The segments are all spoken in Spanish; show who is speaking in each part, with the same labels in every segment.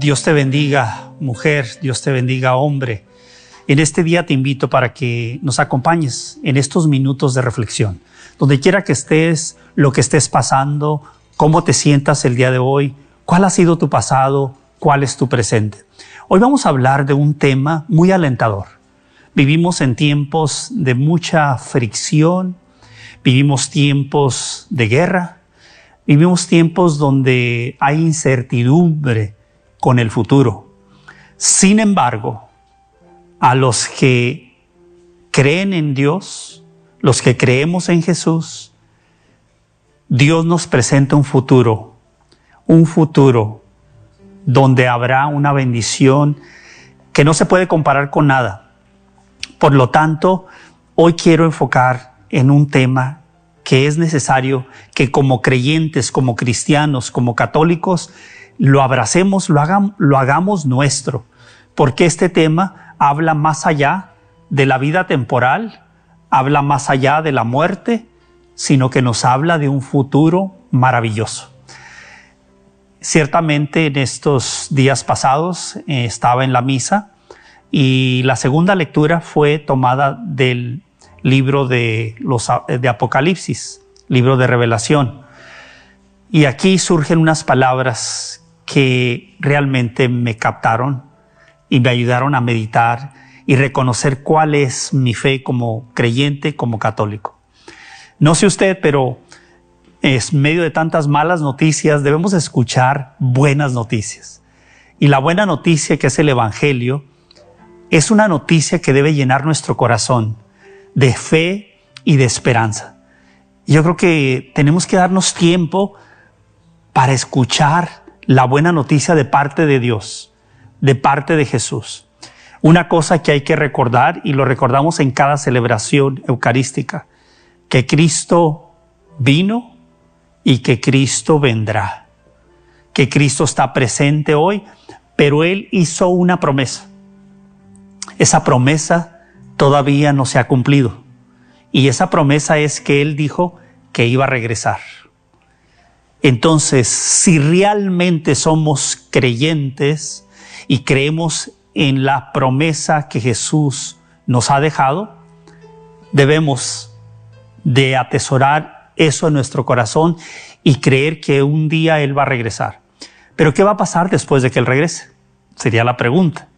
Speaker 1: Dios te bendiga, mujer, Dios te bendiga, hombre. En este día te invito para que nos acompañes en estos minutos de reflexión. Donde quiera que estés, lo que estés pasando, cómo te sientas el día de hoy, cuál ha sido tu pasado, cuál es tu presente. Hoy vamos a hablar de un tema muy alentador. Vivimos en tiempos de mucha fricción, vivimos tiempos de guerra, vivimos tiempos donde hay incertidumbre, con el futuro. Sin embargo, a los que creen en Dios, los que creemos en Jesús, Dios nos presenta un futuro, un futuro donde habrá una bendición que no se puede comparar con nada. Por lo tanto, hoy quiero enfocar en un tema que es necesario que como creyentes, como cristianos, como católicos, lo abracemos, lo, hagamos, lo hagamos nuestro, porque este tema habla más allá de la vida temporal, habla más allá de la muerte, sino que nos habla de un futuro maravilloso. Ciertamente en estos días pasados eh, estaba en la misa y la segunda lectura fue tomada del libro de, los, de Apocalipsis, libro de revelación. Y aquí surgen unas palabras que realmente me captaron y me ayudaron a meditar y reconocer cuál es mi fe como creyente, como católico. No sé usted, pero en medio de tantas malas noticias debemos escuchar buenas noticias. Y la buena noticia que es el Evangelio es una noticia que debe llenar nuestro corazón de fe y de esperanza. Yo creo que tenemos que darnos tiempo para escuchar la buena noticia de parte de Dios, de parte de Jesús. Una cosa que hay que recordar y lo recordamos en cada celebración eucarística, que Cristo vino y que Cristo vendrá, que Cristo está presente hoy, pero Él hizo una promesa. Esa promesa todavía no se ha cumplido y esa promesa es que Él dijo que iba a regresar. Entonces, si realmente somos creyentes y creemos en la promesa que Jesús nos ha dejado, debemos de atesorar eso en nuestro corazón y creer que un día Él va a regresar. Pero ¿qué va a pasar después de que Él regrese? Sería la pregunta.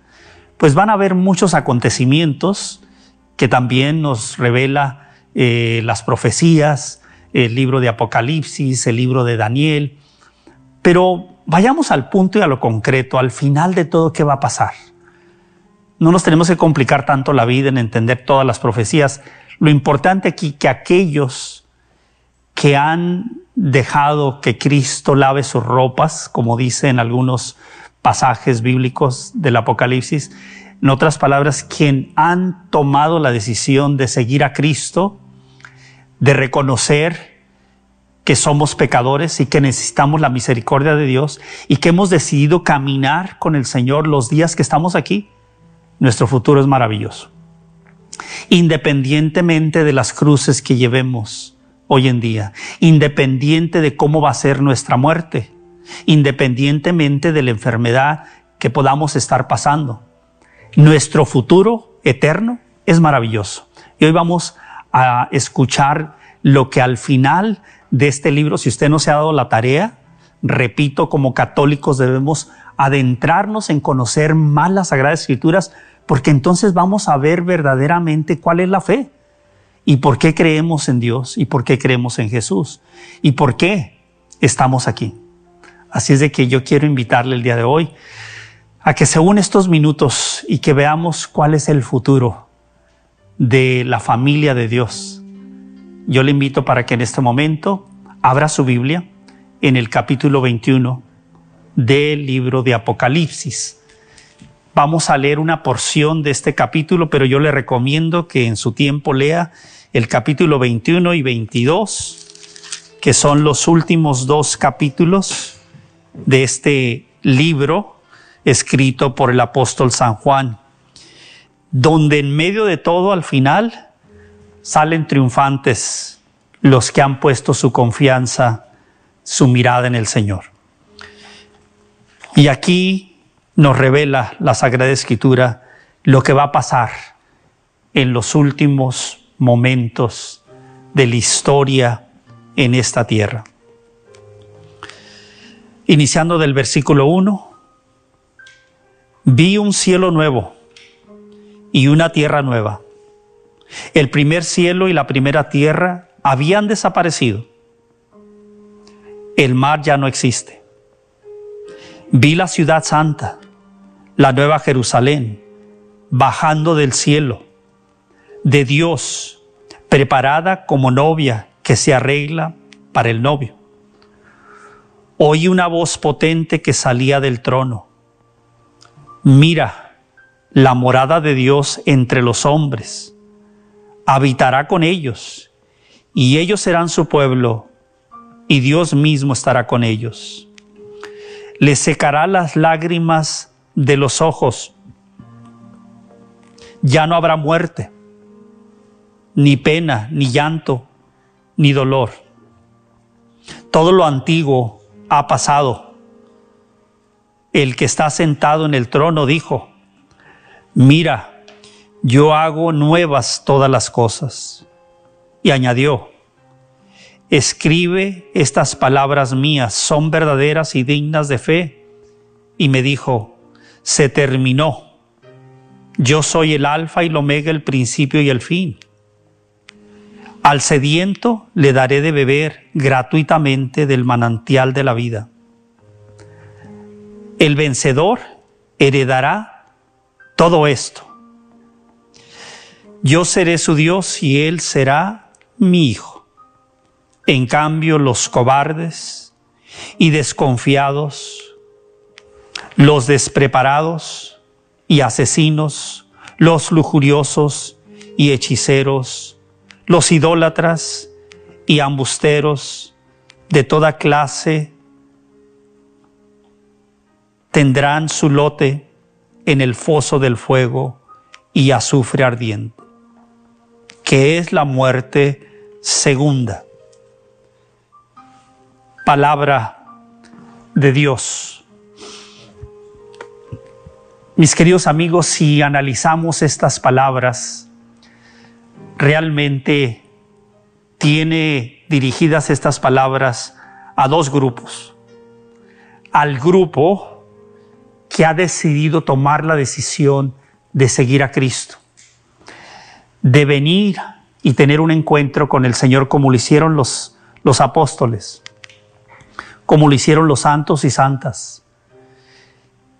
Speaker 1: Pues van a haber muchos acontecimientos que también nos revela eh, las profecías, el libro de Apocalipsis, el libro de Daniel. Pero vayamos al punto y a lo concreto, al final de todo, ¿qué va a pasar? No nos tenemos que complicar tanto la vida en entender todas las profecías. Lo importante aquí que aquellos que han dejado que Cristo lave sus ropas, como dice en algunos pasajes bíblicos del Apocalipsis, en otras palabras, quien han tomado la decisión de seguir a Cristo, de reconocer que somos pecadores y que necesitamos la misericordia de Dios y que hemos decidido caminar con el Señor los días que estamos aquí, nuestro futuro es maravilloso. Independientemente de las cruces que llevemos hoy en día, independiente de cómo va a ser nuestra muerte, independientemente de la enfermedad que podamos estar pasando, nuestro futuro eterno es maravilloso. Y hoy vamos a escuchar lo que al final de este libro, si usted no se ha dado la tarea, repito, como católicos debemos adentrarnos en conocer más las Sagradas Escrituras, porque entonces vamos a ver verdaderamente cuál es la fe y por qué creemos en Dios y por qué creemos en Jesús y por qué estamos aquí. Así es de que yo quiero invitarle el día de hoy a que se une estos minutos y que veamos cuál es el futuro de la familia de Dios. Yo le invito para que en este momento abra su Biblia en el capítulo 21 del libro de Apocalipsis. Vamos a leer una porción de este capítulo, pero yo le recomiendo que en su tiempo lea el capítulo 21 y 22, que son los últimos dos capítulos de este libro escrito por el apóstol San Juan, donde en medio de todo al final salen triunfantes los que han puesto su confianza, su mirada en el Señor. Y aquí nos revela la Sagrada Escritura lo que va a pasar en los últimos momentos de la historia en esta tierra. Iniciando del versículo 1, vi un cielo nuevo y una tierra nueva. El primer cielo y la primera tierra habían desaparecido. El mar ya no existe. Vi la ciudad santa, la nueva Jerusalén, bajando del cielo, de Dios, preparada como novia que se arregla para el novio. Oí una voz potente que salía del trono. Mira, la morada de Dios entre los hombres. Habitará con ellos, y ellos serán su pueblo, y Dios mismo estará con ellos le secará las lágrimas de los ojos. Ya no habrá muerte, ni pena, ni llanto, ni dolor. Todo lo antiguo ha pasado. El que está sentado en el trono dijo, mira, yo hago nuevas todas las cosas. Y añadió, escribe estas palabras mías, son verdaderas y dignas de fe. Y me dijo, se terminó. Yo soy el alfa y el omega, el principio y el fin. Al sediento le daré de beber gratuitamente del manantial de la vida. El vencedor heredará todo esto. Yo seré su Dios y él será mi hijo. En cambio, los cobardes y desconfiados, los despreparados y asesinos, los lujuriosos y hechiceros, los idólatras y ambusteros de toda clase, tendrán su lote en el foso del fuego y azufre ardiente, que es la muerte segunda palabra de Dios. Mis queridos amigos, si analizamos estas palabras, realmente tiene dirigidas estas palabras a dos grupos. Al grupo que ha decidido tomar la decisión de seguir a Cristo, de venir y tener un encuentro con el Señor como lo hicieron los, los apóstoles como lo hicieron los santos y santas,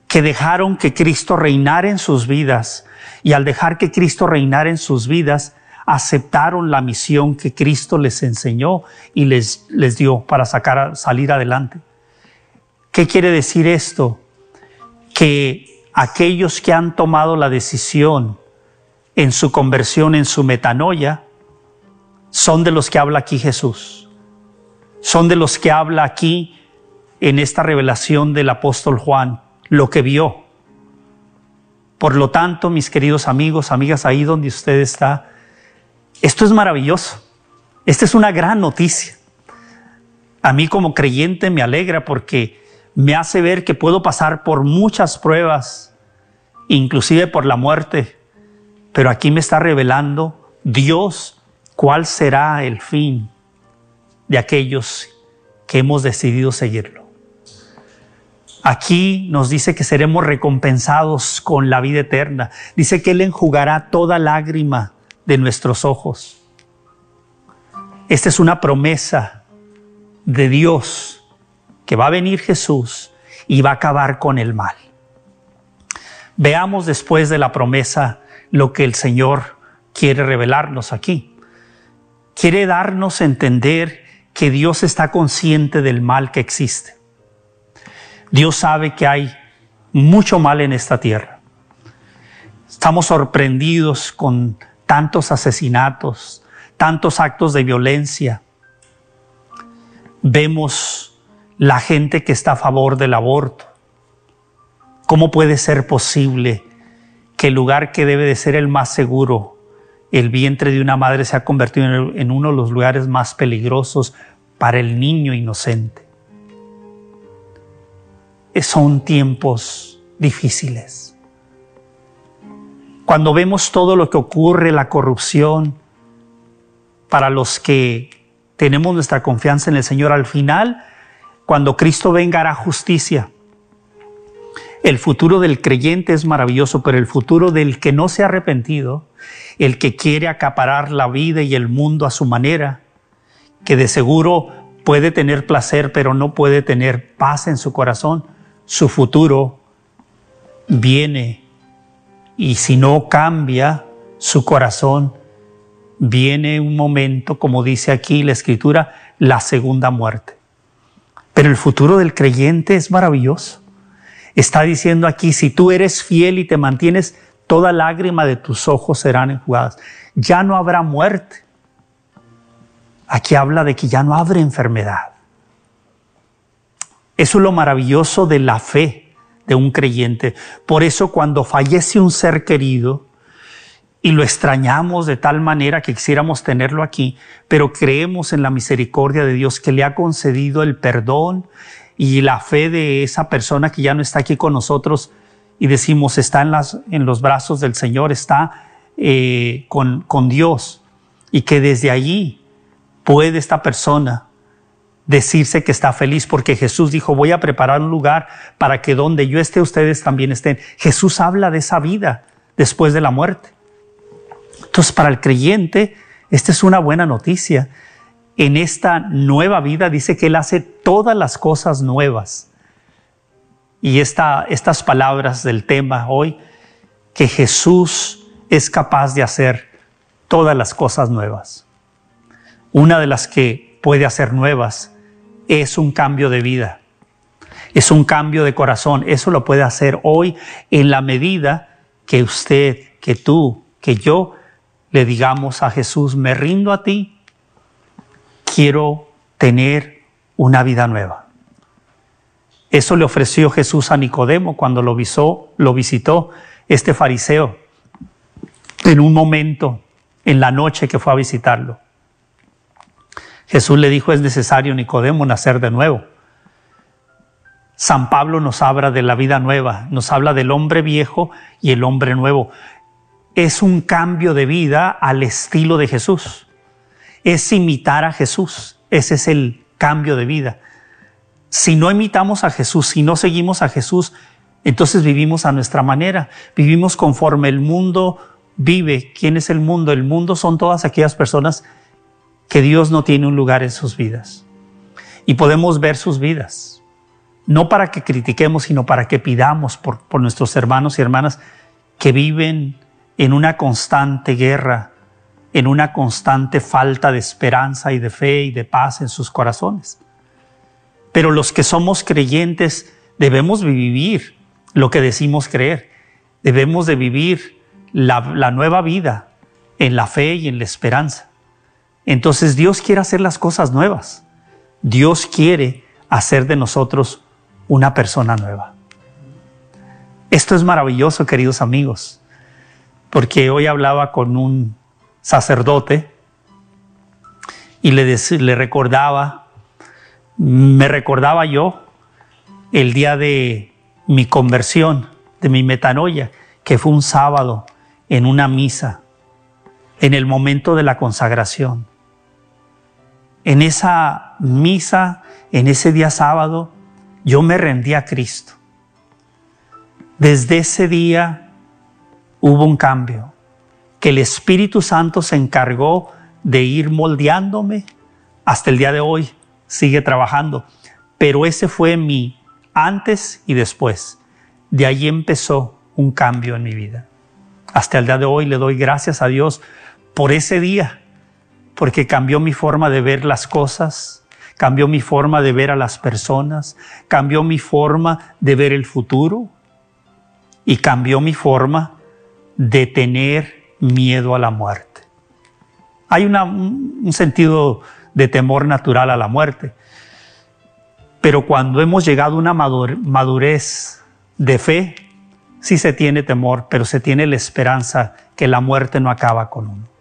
Speaker 1: que dejaron que Cristo reinara en sus vidas y al dejar que Cristo reinara en sus vidas, aceptaron la misión que Cristo les enseñó y les, les dio para sacar, salir adelante. ¿Qué quiere decir esto? Que aquellos que han tomado la decisión en su conversión, en su metanoia, son de los que habla aquí Jesús son de los que habla aquí en esta revelación del apóstol Juan, lo que vio. Por lo tanto, mis queridos amigos, amigas, ahí donde usted está, esto es maravilloso. Esta es una gran noticia. A mí como creyente me alegra porque me hace ver que puedo pasar por muchas pruebas, inclusive por la muerte, pero aquí me está revelando Dios cuál será el fin de aquellos que hemos decidido seguirlo. Aquí nos dice que seremos recompensados con la vida eterna. Dice que Él enjugará toda lágrima de nuestros ojos. Esta es una promesa de Dios que va a venir Jesús y va a acabar con el mal. Veamos después de la promesa lo que el Señor quiere revelarnos aquí. Quiere darnos a entender que Dios está consciente del mal que existe. Dios sabe que hay mucho mal en esta tierra. Estamos sorprendidos con tantos asesinatos, tantos actos de violencia. Vemos la gente que está a favor del aborto. ¿Cómo puede ser posible que el lugar que debe de ser el más seguro, el vientre de una madre, se ha convertido en, uno de los lugares más peligrosos para el niño inocente? Son tiempos difíciles. Cuando vemos todo lo que ocurre, la corrupción, para los que tenemos nuestra confianza en el Señor, al final, cuando Cristo venga, hará justicia. El futuro del creyente es maravilloso, pero el futuro del que no se ha arrepentido, el que quiere acaparar la vida y el mundo a su manera, que de seguro puede tener placer, pero no puede tener paz en su corazón, su futuro viene y si no cambia su corazón, viene un momento, como dice aquí la escritura, la segunda muerte. Pero el futuro del creyente es maravilloso. Está diciendo aquí, si tú eres fiel y te mantienes, toda lágrima de tus ojos serán enjugadas. Ya no habrá muerte. Aquí habla de que ya no habrá enfermedad. Eso es lo maravilloso de la fe de un creyente. Por eso cuando fallece un ser querido y lo extrañamos de tal manera que quisiéramos tenerlo aquí, pero creemos en la misericordia de Dios que le ha concedido el perdón y la fe de esa persona que ya no está aquí con nosotros y decimos está en, los brazos del Señor, está eh, con, con Dios y que desde allí puede esta persona decirse que está feliz porque Jesús dijo, voy a preparar un lugar para que donde yo esté ustedes también estén. Jesús habla de esa vida después de la muerte. Entonces, para el creyente, esta es una buena noticia. En esta nueva vida dice que Él hace todas las cosas nuevas. Y esta, estas palabras del tema hoy, que Jesús es capaz de hacer todas las cosas nuevas. Una de las que puede hacer nuevas es un cambio de vida, es un cambio de corazón. Eso lo puede hacer hoy en la medida que usted, que tú, que yo le digamos a Jesús, me rindo a ti, quiero tener una vida nueva. Eso le ofreció Jesús a Nicodemo cuando lo, lo visitó este fariseo en un momento, en la noche que fue a visitarlo. Jesús le dijo, es necesario, Nicodemo, nacer de nuevo. San Pablo nos habla de la vida nueva, nos habla del hombre viejo y el hombre nuevo. Es un cambio de vida al estilo de Jesús. Es imitar a Jesús. Ese es el cambio de vida. Si no imitamos a Jesús, si no seguimos a Jesús, entonces vivimos a nuestra manera. Vivimos conforme el mundo vive. ¿Quién es el mundo? El mundo son todas aquellas personas que Dios no tiene un lugar en sus vidas. Y podemos ver sus vidas, no para que critiquemos, sino para que pidamos por, por nuestros hermanos y hermanas que viven en una constante guerra, en una constante falta de esperanza y de fe y de paz en sus corazones. Pero los que somos creyentes debemos vivir lo que decimos creer. Debemos de vivir la, la nueva vida en la fe y en la esperanza. Entonces Dios quiere hacer las cosas nuevas. Dios quiere hacer de nosotros una persona nueva. Esto es maravilloso, queridos amigos, porque hoy hablaba con un sacerdote y le, le recordaba, me recordaba yo el día de mi conversión, de mi metanoia, que fue un sábado en una misa, en el momento de la consagración en esa misa, en ese día sábado, yo me rendí a Cristo. Desde ese día hubo un cambio, que el Espíritu Santo se encargó de ir moldeándome hasta el día de hoy, sigue trabajando. Pero ese fue mi antes y después. De ahí empezó un cambio en mi vida. Hasta el día de hoy le doy gracias a Dios por ese día porque cambió mi forma de ver las cosas, cambió mi forma de ver a las personas, cambió mi forma de ver el futuro y cambió mi forma de tener miedo a la muerte. Hay un sentido de temor natural a la muerte, pero cuando hemos llegado a una madurez de fe, sí se tiene temor, pero se tiene la esperanza que la muerte no acaba con uno.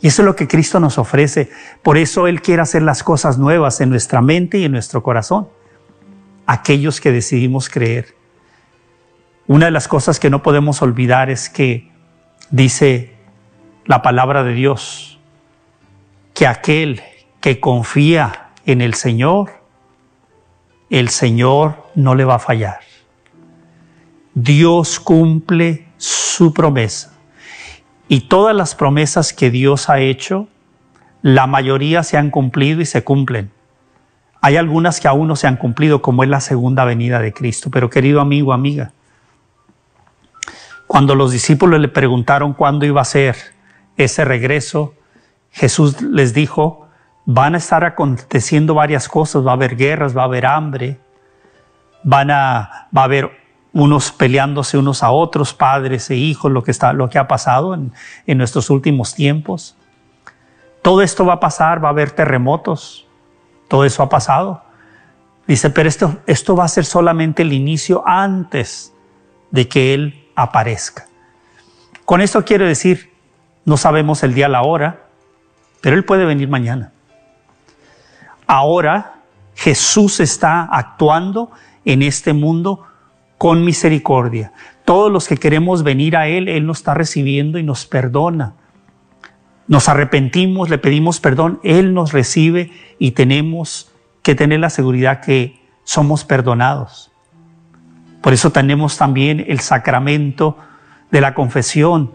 Speaker 1: Y eso es lo que Cristo nos ofrece. Por eso Él quiere hacer las cosas nuevas en nuestra mente y en nuestro corazón. Aquellos que decidimos creer. Una de las cosas que no podemos olvidar es que dice la palabra de Dios, que aquel que confía en el Señor, el Señor no le va a fallar. Dios cumple su promesa. Y todas las promesas que Dios ha hecho, la mayoría se han cumplido y se cumplen. Hay algunas que aún no se han cumplido, como es la segunda venida de Cristo. Pero querido amigo, amiga, cuando los discípulos le preguntaron cuándo iba a ser ese regreso, Jesús les dijo, van a estar aconteciendo varias cosas, va a haber guerras, va a haber hambre, van a, va a haber unos peleándose unos a otros, padres e hijos, lo que, está, lo que ha pasado en, en nuestros últimos tiempos. Todo esto va a pasar, va a haber terremotos, todo eso ha pasado. Dice, pero esto, esto va a ser solamente el inicio antes de que Él aparezca. Con esto quiero decir, no sabemos el día, la hora, pero Él puede venir mañana. Ahora Jesús está actuando en este mundo con misericordia. Todos los que queremos venir a Él, Él nos está recibiendo y nos perdona. Nos arrepentimos, le pedimos perdón, Él nos recibe y tenemos que tener la seguridad que somos perdonados. Por eso tenemos también el sacramento de la confesión,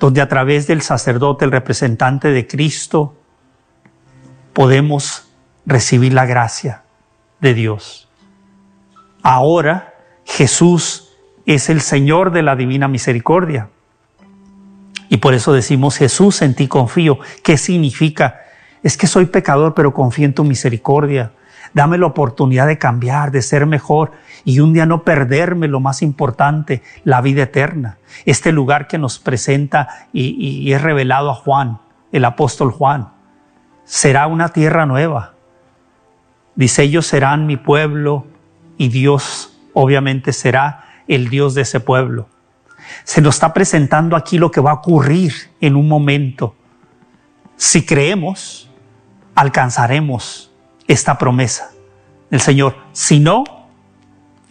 Speaker 1: donde a través del sacerdote, el representante de Cristo, podemos recibir la gracia de Dios. Ahora Jesús es el Señor de la divina misericordia. Y por eso decimos, Jesús, en ti confío. ¿Qué significa? Es que soy pecador, pero confío en tu misericordia. Dame la oportunidad de cambiar, de ser mejor y un día no perderme lo más importante, la vida eterna. Este lugar que nos presenta y, y es revelado a Juan, el apóstol Juan, será una tierra nueva, Dice, ellos serán mi pueblo y Dios obviamente será el Dios de ese pueblo. Se nos está presentando aquí lo que va a ocurrir en un momento. Si creemos, alcanzaremos esta promesa del Señor. Si no,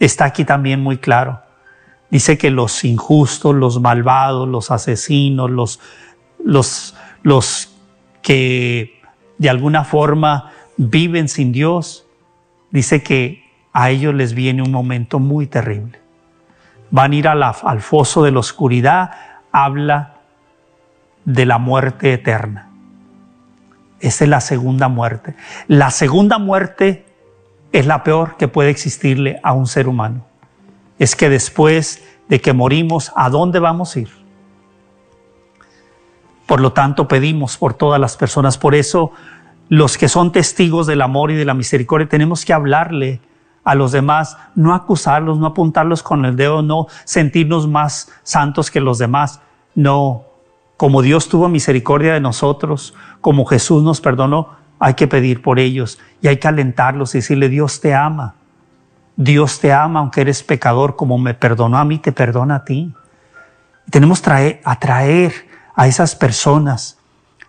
Speaker 1: está aquí también muy claro. Dice que los injustos, los malvados, los asesinos, los, los, los que de alguna forma viven sin Dios, dice que a ellos les viene un momento muy terrible. Van a ir al foso de la oscuridad, habla de la muerte eterna. Esa es la segunda muerte. La segunda muerte es la peor que puede existirle a un ser humano. Es que después de que morimos, ¿a dónde vamos a ir? Por lo tanto, pedimos por todas las personas. Por eso los que son testigos del amor y de la misericordia, tenemos que hablarle a los demás, no acusarlos, no apuntarlos con el dedo, no sentirnos más santos que los demás. No, como Dios tuvo misericordia de nosotros, como Jesús nos perdonó, hay que pedir por ellos y hay que alentarlos y decirle, Dios te ama. Dios te ama aunque eres pecador, como me perdonó a mí, te perdona a ti. tenemos que atraer a esas personas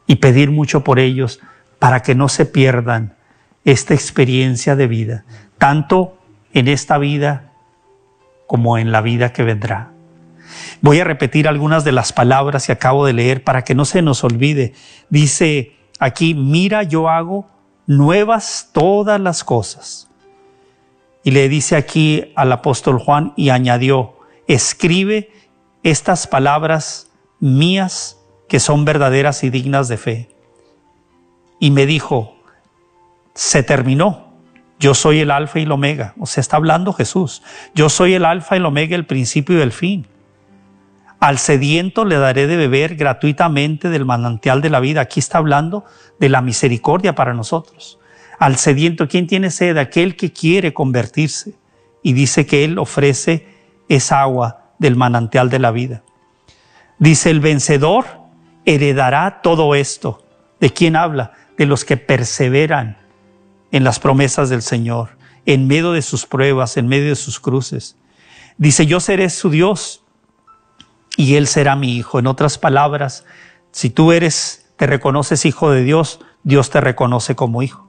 Speaker 1: y pedir mucho por ellos para que no se pierdan esta experiencia de vida, tanto en esta vida como en la vida que vendrá. Voy a repetir algunas de las palabras que acabo de leer para que no se nos olvide. Dice aquí, mira, yo hago nuevas todas las cosas. Y le dice aquí al apóstol Juan y añadió, escribe estas palabras mías que son verdaderas y dignas de fe y me dijo, se terminó. Yo soy el alfa y el omega. O sea, está hablando Jesús. Yo soy el alfa y el omega, el principio y el fin. Al sediento le daré de beber gratuitamente del manantial de la vida. Aquí está hablando de la misericordia para nosotros. Al sediento, ¿quién tiene sed? Aquel que quiere convertirse. Y dice que Él ofrece esa agua del manantial de la vida. Dice el vencedor heredará todo esto. ¿De quién habla? De los que perseveran en las promesas del Señor, en medio de sus pruebas, en medio de sus cruces. Dice, yo seré su Dios y Él será mi hijo. En otras palabras, si tú eres, te reconoces hijo de Dios, Dios te reconoce como hijo.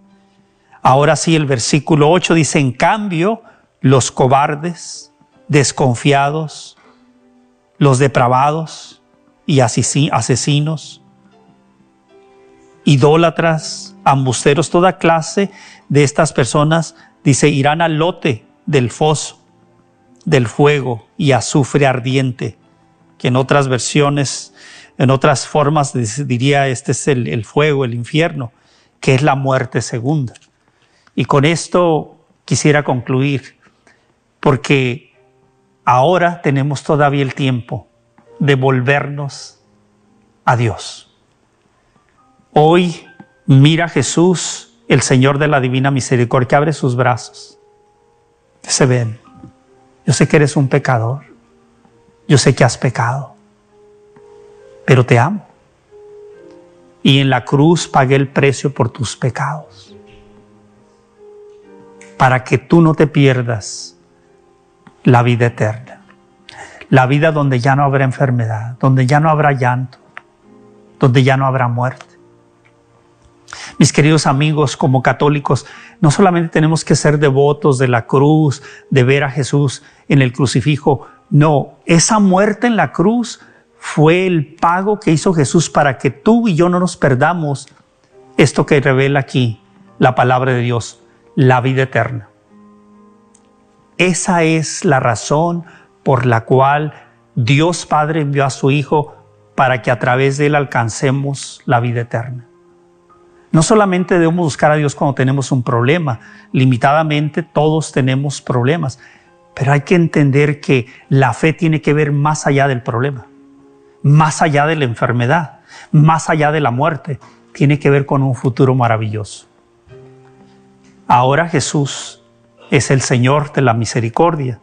Speaker 1: Ahora sí, el versículo 8 dice, en cambio, los cobardes, desconfiados, los depravados y asesinos, idólatras, ambusteros, toda clase de estas personas, dice, irán al lote del foso, del fuego y azufre ardiente, en otras versiones, en otras formas diría, este es el, el fuego, el infierno, que es la muerte segunda. Y con esto quisiera concluir, porque ahora tenemos todavía el tiempo de volvernos a Dios. Hoy mira a Jesús, el Señor de la Divina Misericordia, que abre sus brazos. Se ven. Yo sé que eres un pecador. Yo sé que has pecado. Pero te amo. Y en la cruz pagué el precio por tus pecados. Para que tú no te pierdas la vida eterna. La vida donde ya no habrá enfermedad, donde ya no habrá llanto, donde ya no habrá muerte. Mis queridos amigos, como católicos, no solamente tenemos que ser devotos de la cruz, de ver a Jesús en el crucifijo, no, esa muerte en la cruz fue el pago que hizo Jesús para que tú y yo no nos perdamos esto que revela aquí la palabra de Dios, la vida eterna. Esa es la razón por la cual Dios Padre envió a su Hijo para que a través de Él alcancemos la vida eterna. No solamente debemos buscar a Dios cuando tenemos un problema, limitadamente todos tenemos problemas, pero hay que entender que la fe tiene que ver más allá del problema, más allá de la enfermedad, más allá de la muerte, tiene que ver con un futuro maravilloso. Ahora Jesús es el Señor de la misericordia,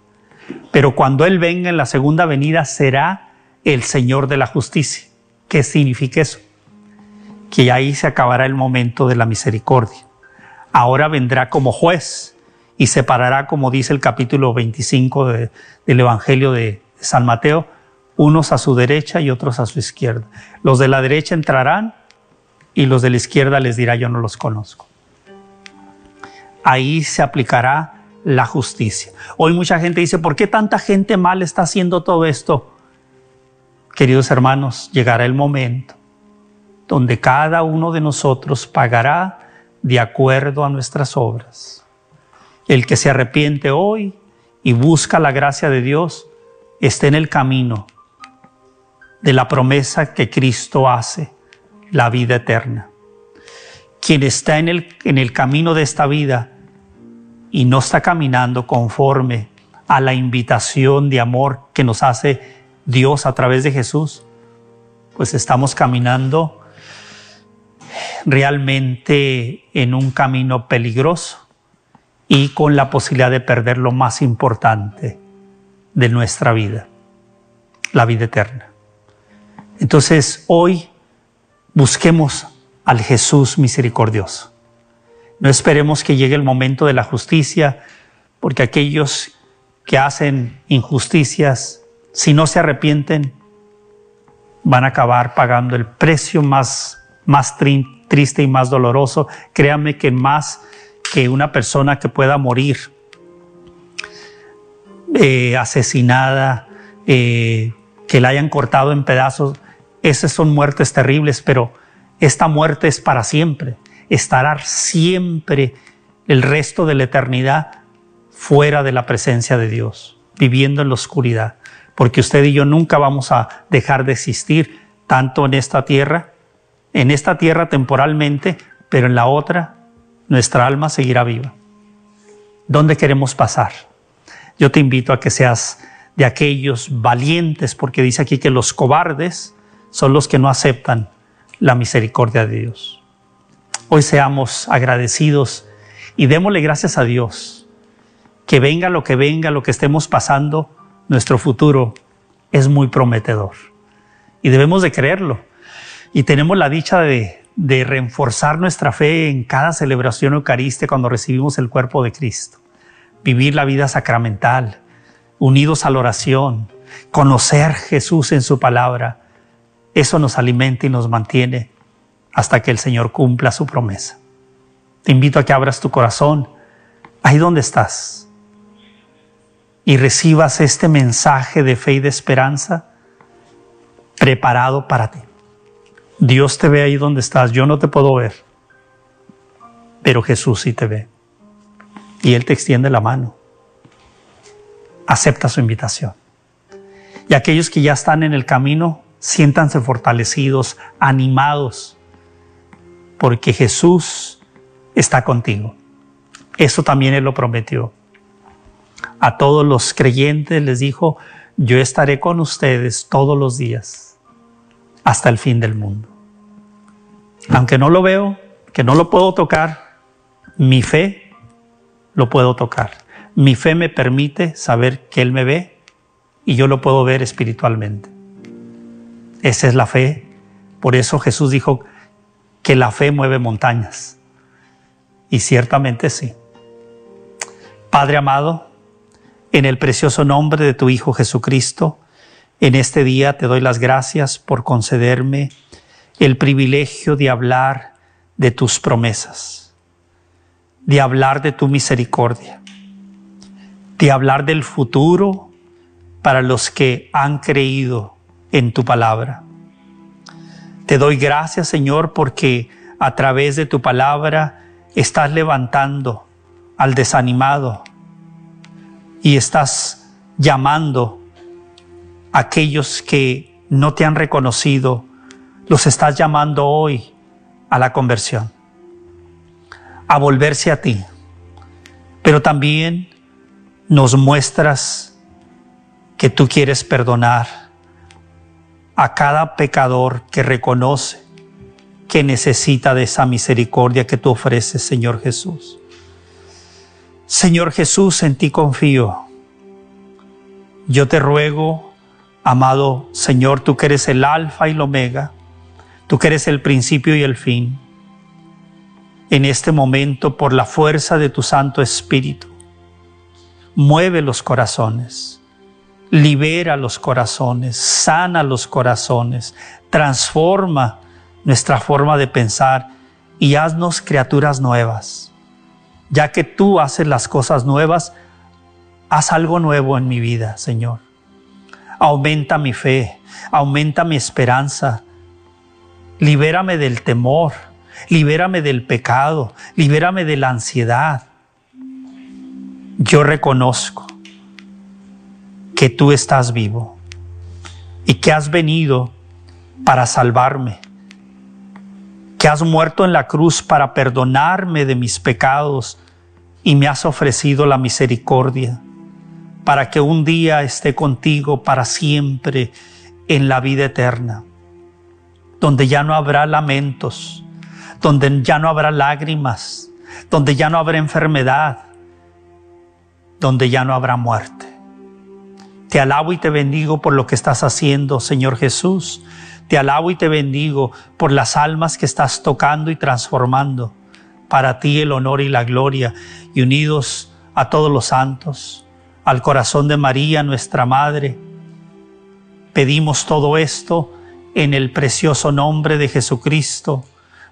Speaker 1: pero cuando Él venga en la segunda venida será el Señor de la justicia. ¿Qué significa eso? Que ahí se acabará el momento de la misericordia. Ahora vendrá como juez y separará, como dice el capítulo 25 del Evangelio de San Mateo, unos a su derecha y otros a su izquierda. Los de la derecha entrarán y los de la izquierda les dirá yo no los conozco. Ahí se aplicará la justicia. Hoy mucha gente dice, ¿por qué tanta gente mal está haciendo todo esto? Queridos hermanos, llegará el momento donde cada uno de nosotros pagará de acuerdo a nuestras obras. El que se arrepiente hoy y busca la gracia de Dios está en el camino de la promesa que Cristo hace, la vida eterna. Quien está en el, en el camino de esta vida y no está caminando conforme a la invitación de amor que nos hace Dios a través de Jesús, pues estamos caminando realmente en un camino peligroso y con la posibilidad de perder lo más importante de nuestra vida, la vida eterna. Entonces hoy busquemos al Jesús misericordioso. No esperemos que llegue el momento de la justicia, porque aquellos que hacen injusticias, si no se arrepienten, van a acabar pagando el precio más, más triste y más doloroso. Créanme que más que una persona que pueda morir eh, asesinada, eh, que la hayan cortado en pedazos, esas son muertes terribles, pero esta muerte es para siempre. Estará siempre el resto de la eternidad fuera de la presencia de Dios, viviendo en la oscuridad, porque usted y yo nunca vamos a dejar de existir, tanto en esta tierra, en esta tierra temporalmente, pero en la otra nuestra alma seguirá viva. ¿Dónde queremos pasar? Yo te invito a que seas de aquellos valientes, porque dice aquí que los cobardes son los que no aceptan la misericordia de Dios. Hoy seamos agradecidos y démosle gracias a Dios. Que venga lo que venga, lo que estemos pasando, nuestro futuro es muy prometedor. y debemos de creerlo. Y tenemos la dicha de, de reforzar nuestra fe en cada celebración eucarística cuando recibimos el cuerpo de Cristo. Vivir la vida sacramental, unidos a la oración, conocer Jesús en su palabra. Eso nos alimenta y nos mantiene hasta que el Señor cumpla su promesa. Te invito a que abras tu corazón ahí donde estás y recibas este mensaje de fe y de esperanza preparado para ti. Dios te ve ahí donde estás, yo no te puedo ver, pero Jesús sí te ve. Y Él te extiende la mano. Acepta su invitación. Y aquellos que ya están en el camino, siéntanse fortalecidos, animados, porque Jesús está contigo. Eso también Él lo prometió. A todos los creyentes les dijo, yo estaré con ustedes todos los días hasta el fin del mundo. Aunque no lo veo, que no lo puedo tocar, mi fe lo puedo tocar. Mi fe me permite saber que Él me ve y yo lo puedo ver espiritualmente. Esa es la fe. Por eso Jesús dijo que la fe mueve montañas. Y ciertamente sí. Padre amado, en el precioso nombre de tu Hijo Jesucristo, en este día te doy las gracias por concederme el privilegio de hablar de tus promesas, de hablar de tu misericordia, de hablar del futuro para los que han creído en tu palabra. Te doy gracias, Señor, porque a través de tu palabra estás levantando al desanimado y estás llamando aquellos que no te han reconocido, los estás llamando hoy a la conversión, a volverse a ti. Pero también nos muestras que tú quieres perdonar a cada pecador que reconoce que necesita de esa misericordia que tú ofreces, Señor Jesús. Señor Jesús, en ti confío. Yo te ruego Amado Señor, tú que eres el alfa y el omega, tú que eres el principio y el fin, en este momento por la fuerza de tu Santo Espíritu, mueve los corazones, libera los corazones, sana los corazones, transforma nuestra forma de pensar y haznos criaturas nuevas. Ya que tú haces las cosas nuevas, haz algo nuevo en mi vida, Señor aumenta mi fe, aumenta mi esperanza, libérame del temor, libérame del pecado, libérame de la ansiedad. Yo reconozco que tú estás vivo y que has venido para salvarme, que has muerto en la cruz para perdonarme de mis pecados y me has ofrecido la misericordia para que un día esté contigo para siempre en la vida eterna, donde ya no habrá lamentos, donde ya no habrá lágrimas, donde ya no habrá enfermedad, donde ya no habrá muerte. Te alabo y te bendigo por lo que estás haciendo, Señor Jesús. Te alabo y te bendigo por las almas que estás tocando y transformando. Para ti el honor y la gloria y unidos a todos los santos al corazón de María, nuestra Madre. Pedimos todo esto en el precioso nombre de Jesucristo,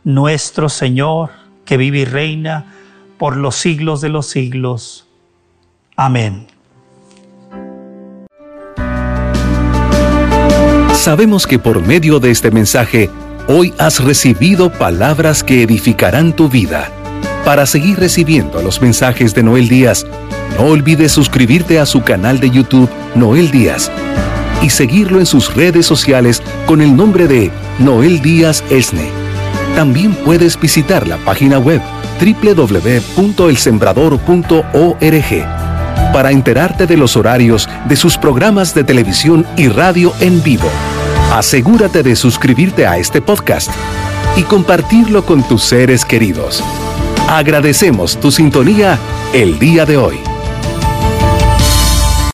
Speaker 1: nuestro Señor, que vive y reina por los siglos de los siglos. Amén.
Speaker 2: Sabemos que por medio de este mensaje, hoy has recibido palabras que edificarán tu vida. Para seguir recibiendo los mensajes de Noel Díaz, no olvides suscribirte a su canal de YouTube Noel Díaz y seguirlo en sus redes sociales con el nombre de Noel Díaz Esne. También puedes visitar la página web www.elsembrador.org para enterarte de los horarios de sus programas de televisión y radio en vivo. Asegúrate de suscribirte a este podcast y compartirlo con tus seres queridos. Agradecemos tu sintonía el día de hoy.